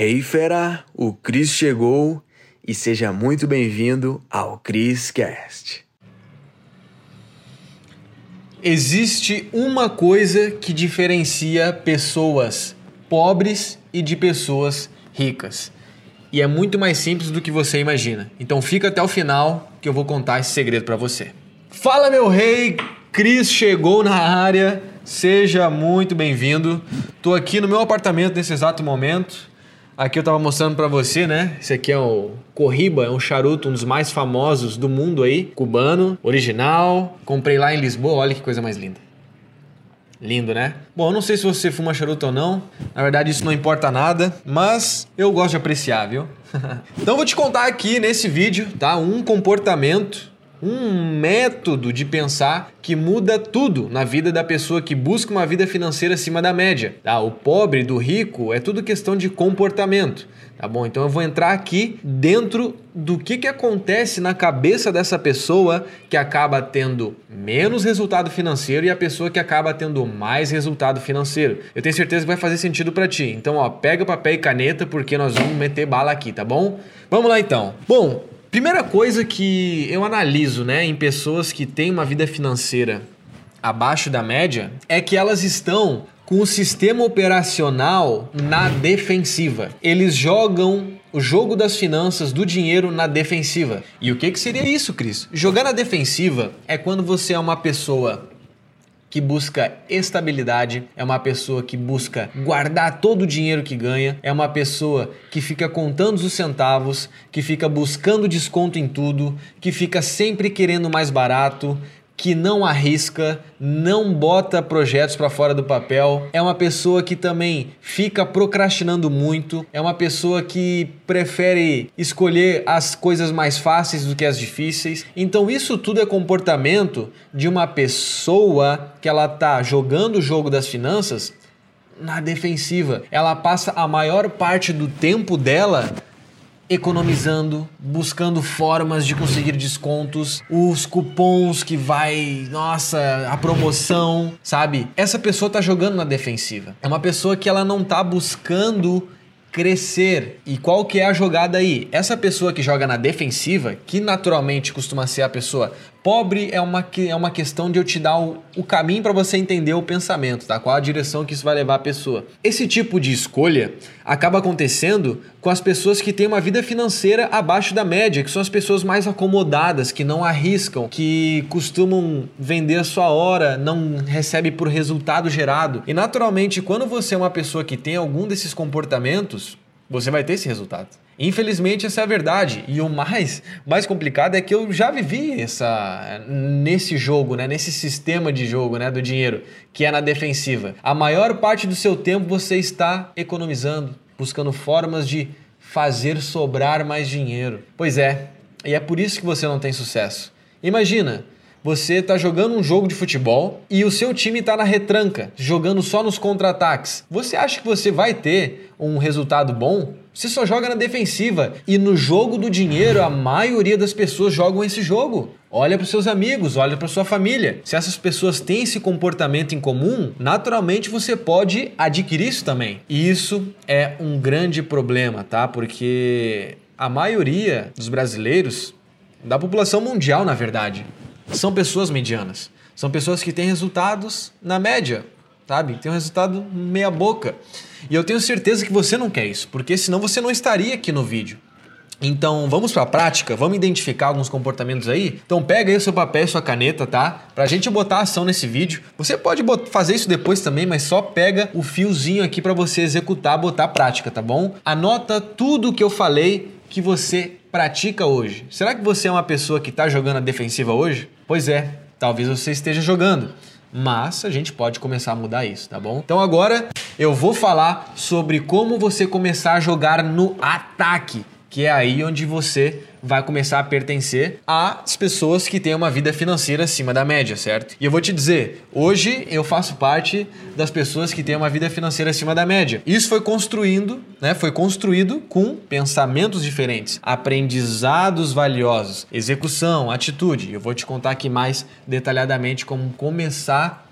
Hey fera, o Cris chegou e seja muito bem-vindo ao Cris Cast. Existe uma coisa que diferencia pessoas pobres e de pessoas ricas. E é muito mais simples do que você imagina. Então fica até o final que eu vou contar esse segredo para você. Fala meu rei, Cris chegou na área. Seja muito bem-vindo. Tô aqui no meu apartamento nesse exato momento. Aqui eu tava mostrando para você, né? Esse aqui é o Corriba, é um charuto, um dos mais famosos do mundo aí, cubano, original. Comprei lá em Lisboa, olha que coisa mais linda. Lindo, né? Bom, eu não sei se você fuma charuto ou não. Na verdade, isso não importa nada, mas eu gosto de apreciar, viu? então, vou te contar aqui nesse vídeo, tá? Um comportamento um método de pensar que muda tudo na vida da pessoa que busca uma vida financeira acima da média. Tá? O pobre do rico é tudo questão de comportamento. Tá bom? Então eu vou entrar aqui dentro do que, que acontece na cabeça dessa pessoa que acaba tendo menos resultado financeiro e a pessoa que acaba tendo mais resultado financeiro. Eu tenho certeza que vai fazer sentido para ti. Então, ó, pega papel e caneta porque nós vamos meter bala aqui, tá bom? Vamos lá então. Bom, Primeira coisa que eu analiso, né, em pessoas que têm uma vida financeira abaixo da média é que elas estão com o sistema operacional na defensiva. Eles jogam o jogo das finanças, do dinheiro na defensiva. E o que, que seria isso, Cris? Jogar na defensiva é quando você é uma pessoa que busca estabilidade, é uma pessoa que busca guardar todo o dinheiro que ganha, é uma pessoa que fica contando os centavos, que fica buscando desconto em tudo, que fica sempre querendo mais barato, que não arrisca, não bota projetos para fora do papel, é uma pessoa que também fica procrastinando muito, é uma pessoa que prefere escolher as coisas mais fáceis do que as difíceis. Então isso tudo é comportamento de uma pessoa que ela tá jogando o jogo das finanças na defensiva. Ela passa a maior parte do tempo dela economizando, buscando formas de conseguir descontos, os cupons que vai, nossa, a promoção, sabe? Essa pessoa tá jogando na defensiva. É uma pessoa que ela não tá buscando crescer. E qual que é a jogada aí? Essa pessoa que joga na defensiva, que naturalmente costuma ser a pessoa pobre, é uma, é uma questão de eu te dar o, o caminho para você entender o pensamento, tá? Qual a direção que isso vai levar a pessoa. Esse tipo de escolha acaba acontecendo com as pessoas que têm uma vida financeira abaixo da média, que são as pessoas mais acomodadas, que não arriscam, que costumam vender a sua hora, não recebe por resultado gerado. E naturalmente, quando você é uma pessoa que tem algum desses comportamentos, você vai ter esse resultado. Infelizmente, essa é a verdade. E o mais, mais complicado é que eu já vivi essa nesse jogo, né? nesse sistema de jogo né? do dinheiro, que é na defensiva. A maior parte do seu tempo você está economizando, buscando formas de fazer sobrar mais dinheiro. Pois é, e é por isso que você não tem sucesso. Imagina, você está jogando um jogo de futebol e o seu time está na retranca, jogando só nos contra-ataques. Você acha que você vai ter um resultado bom? Você só joga na defensiva. E no jogo do dinheiro, a maioria das pessoas jogam esse jogo. Olha para seus amigos, olha para sua família. Se essas pessoas têm esse comportamento em comum, naturalmente você pode adquirir isso também. E isso é um grande problema, tá? Porque a maioria dos brasileiros, da população mundial, na verdade, são pessoas medianas. São pessoas que têm resultados na média, sabe? Tem um resultado meia boca. E eu tenho certeza que você não quer isso, porque senão você não estaria aqui no vídeo. Então, vamos para a prática, vamos identificar alguns comportamentos aí? Então, pega aí o seu papel e sua caneta, tá? Pra gente botar ação nesse vídeo. Você pode fazer isso depois também, mas só pega o fiozinho aqui para você executar, botar a prática, tá bom? Anota tudo o que eu falei que você pratica hoje. Será que você é uma pessoa que está jogando a defensiva hoje? Pois é, talvez você esteja jogando mas a gente pode começar a mudar isso, tá bom? Então agora eu vou falar sobre como você começar a jogar no ataque, que é aí onde você vai começar a pertencer às pessoas que têm uma vida financeira acima da média, certo? E eu vou te dizer, hoje eu faço parte das pessoas que têm uma vida financeira acima da média. Isso foi construindo, né? Foi construído com pensamentos diferentes, aprendizados valiosos, execução, atitude. Eu vou te contar aqui mais detalhadamente como começar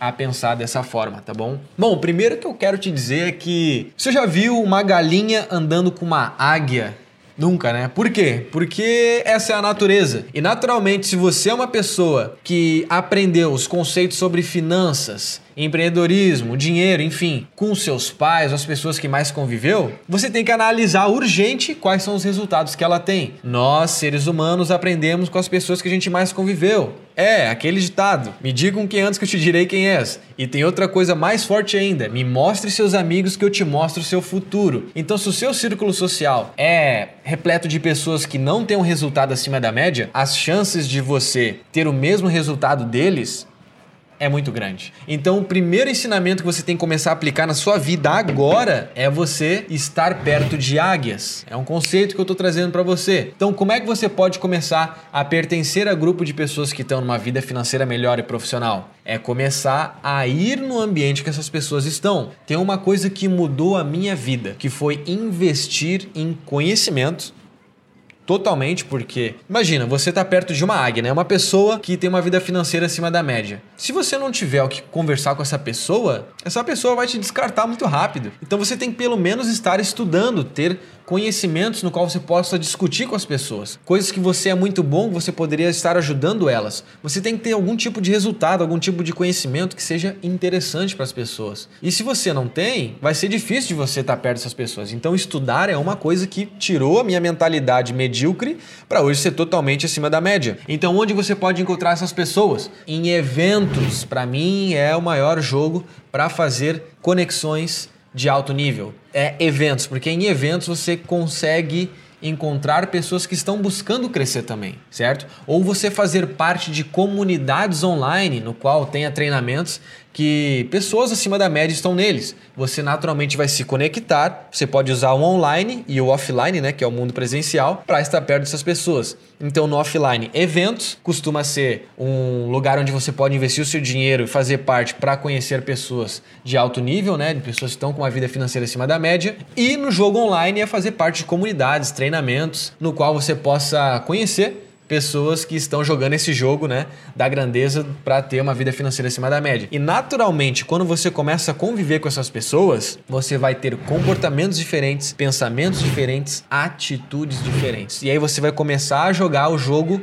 a pensar dessa forma, tá bom? Bom, primeiro que eu quero te dizer é que você já viu uma galinha andando com uma águia Nunca, né? Por quê? Porque essa é a natureza. E naturalmente, se você é uma pessoa que aprendeu os conceitos sobre finanças, empreendedorismo, dinheiro, enfim, com seus pais, as pessoas que mais conviveu, você tem que analisar urgente quais são os resultados que ela tem. Nós, seres humanos, aprendemos com as pessoas que a gente mais conviveu. É, aquele ditado. Me digam quem antes que eu te direi quem és. E tem outra coisa mais forte ainda. Me mostre seus amigos que eu te mostro o seu futuro. Então, se o seu círculo social é repleto de pessoas que não têm um resultado acima da média, as chances de você ter o mesmo resultado deles é muito grande. Então, o primeiro ensinamento que você tem que começar a aplicar na sua vida agora é você estar perto de águias. É um conceito que eu estou trazendo para você. Então, como é que você pode começar a pertencer a grupo de pessoas que estão numa vida financeira melhor e profissional? É começar a ir no ambiente que essas pessoas estão. Tem uma coisa que mudou a minha vida, que foi investir em conhecimento Totalmente, porque imagina, você está perto de uma águia, né? Uma pessoa que tem uma vida financeira acima da média. Se você não tiver o que conversar com essa pessoa, essa pessoa vai te descartar muito rápido. Então você tem que pelo menos estar estudando, ter conhecimentos no qual você possa discutir com as pessoas. Coisas que você é muito bom, você poderia estar ajudando elas. Você tem que ter algum tipo de resultado, algum tipo de conhecimento que seja interessante para as pessoas. E se você não tem, vai ser difícil de você estar perto dessas pessoas. Então estudar é uma coisa que tirou a minha mentalidade medíocre para hoje ser totalmente acima da média. Então onde você pode encontrar essas pessoas? Em eventos. Para mim é o maior jogo para fazer conexões de alto nível? É eventos, porque em eventos você consegue encontrar pessoas que estão buscando crescer também, certo? Ou você fazer parte de comunidades online no qual tenha treinamentos que pessoas acima da média estão neles. Você naturalmente vai se conectar, você pode usar o online e o offline, né, que é o mundo presencial, para estar perto dessas pessoas. Então, no offline, eventos costuma ser um lugar onde você pode investir o seu dinheiro e fazer parte para conhecer pessoas de alto nível, né, de pessoas que estão com uma vida financeira acima da média. E no jogo online é fazer parte de comunidades, treinamentos, no qual você possa conhecer pessoas que estão jogando esse jogo, né, da grandeza para ter uma vida financeira acima da média. E naturalmente, quando você começa a conviver com essas pessoas, você vai ter comportamentos diferentes, pensamentos diferentes, atitudes diferentes. E aí você vai começar a jogar o jogo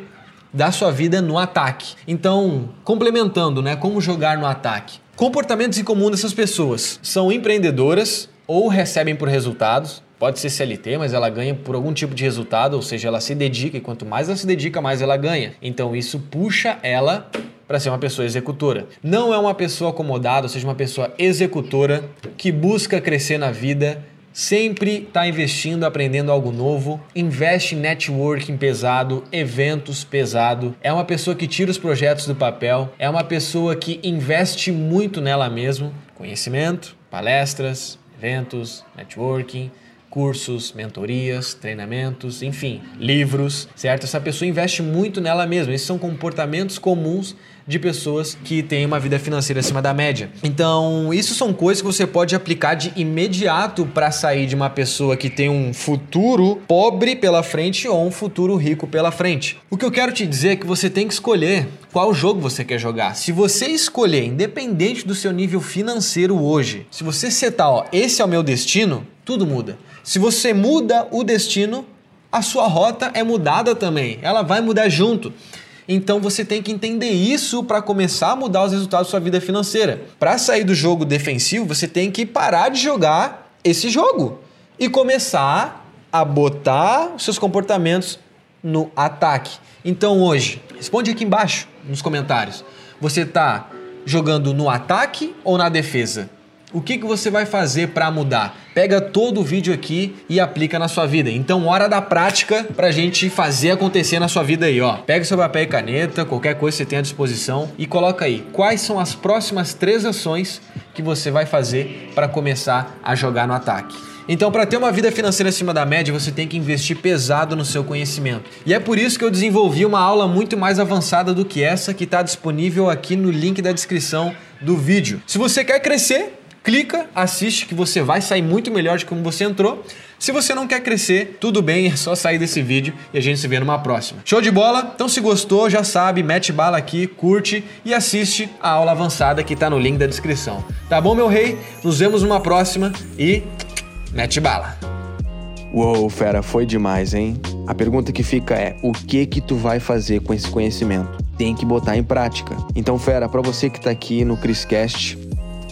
da sua vida no ataque. Então, complementando, né, como jogar no ataque. Comportamentos em comum dessas pessoas são empreendedoras ou recebem por resultados, Pode ser CLT, mas ela ganha por algum tipo de resultado, ou seja, ela se dedica e quanto mais ela se dedica, mais ela ganha. Então isso puxa ela para ser uma pessoa executora. Não é uma pessoa acomodada, ou seja, uma pessoa executora que busca crescer na vida, sempre está investindo, aprendendo algo novo, investe em networking pesado, eventos pesado, é uma pessoa que tira os projetos do papel, é uma pessoa que investe muito nela mesmo, conhecimento, palestras, eventos, networking cursos, mentorias, treinamentos, enfim, livros, certo? Essa pessoa investe muito nela mesma. Esses são comportamentos comuns de pessoas que têm uma vida financeira acima da média. Então, isso são coisas que você pode aplicar de imediato para sair de uma pessoa que tem um futuro pobre pela frente ou um futuro rico pela frente. O que eu quero te dizer é que você tem que escolher qual jogo você quer jogar. Se você escolher, independente do seu nível financeiro hoje, se você setar, ó, esse é o meu destino, tudo muda. Se você muda o destino, a sua rota é mudada também. Ela vai mudar junto. Então você tem que entender isso para começar a mudar os resultados da sua vida financeira. Para sair do jogo defensivo, você tem que parar de jogar esse jogo e começar a botar os seus comportamentos no ataque. Então hoje, responde aqui embaixo nos comentários. Você está jogando no ataque ou na defesa? O que, que você vai fazer para mudar? Pega todo o vídeo aqui e aplica na sua vida. Então, hora da prática pra gente fazer acontecer na sua vida aí, ó. Pega seu papel e caneta, qualquer coisa que você tenha à disposição e coloca aí quais são as próximas três ações que você vai fazer para começar a jogar no ataque. Então, para ter uma vida financeira acima da média, você tem que investir pesado no seu conhecimento. E é por isso que eu desenvolvi uma aula muito mais avançada do que essa, que está disponível aqui no link da descrição do vídeo. Se você quer crescer, clica, assiste que você vai sair muito melhor de como você entrou. Se você não quer crescer, tudo bem, é só sair desse vídeo e a gente se vê numa próxima. Show de bola? Então se gostou, já sabe, mete bala aqui, curte e assiste a aula avançada que tá no link da descrição. Tá bom, meu rei? Nos vemos numa próxima e mete bala. Uou, fera, foi demais, hein? A pergunta que fica é: o que que tu vai fazer com esse conhecimento? Tem que botar em prática. Então, fera, para você que tá aqui no Criscast,